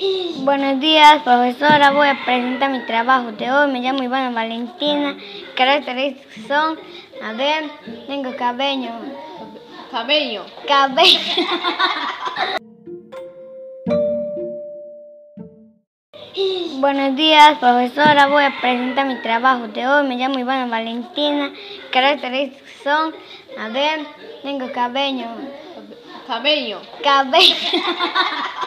Buenos días, profesora. Voy a presentar mi trabajo de hoy. Me llamo Ivana Valentina. Características son, a ver, tengo cabello. Cabello. Cabello. Buenos días, profesora. Voy a presentar mi trabajo de hoy. Me llamo Ivana Valentina. Características son, a ver, tengo cabello. Cabello. Cabello.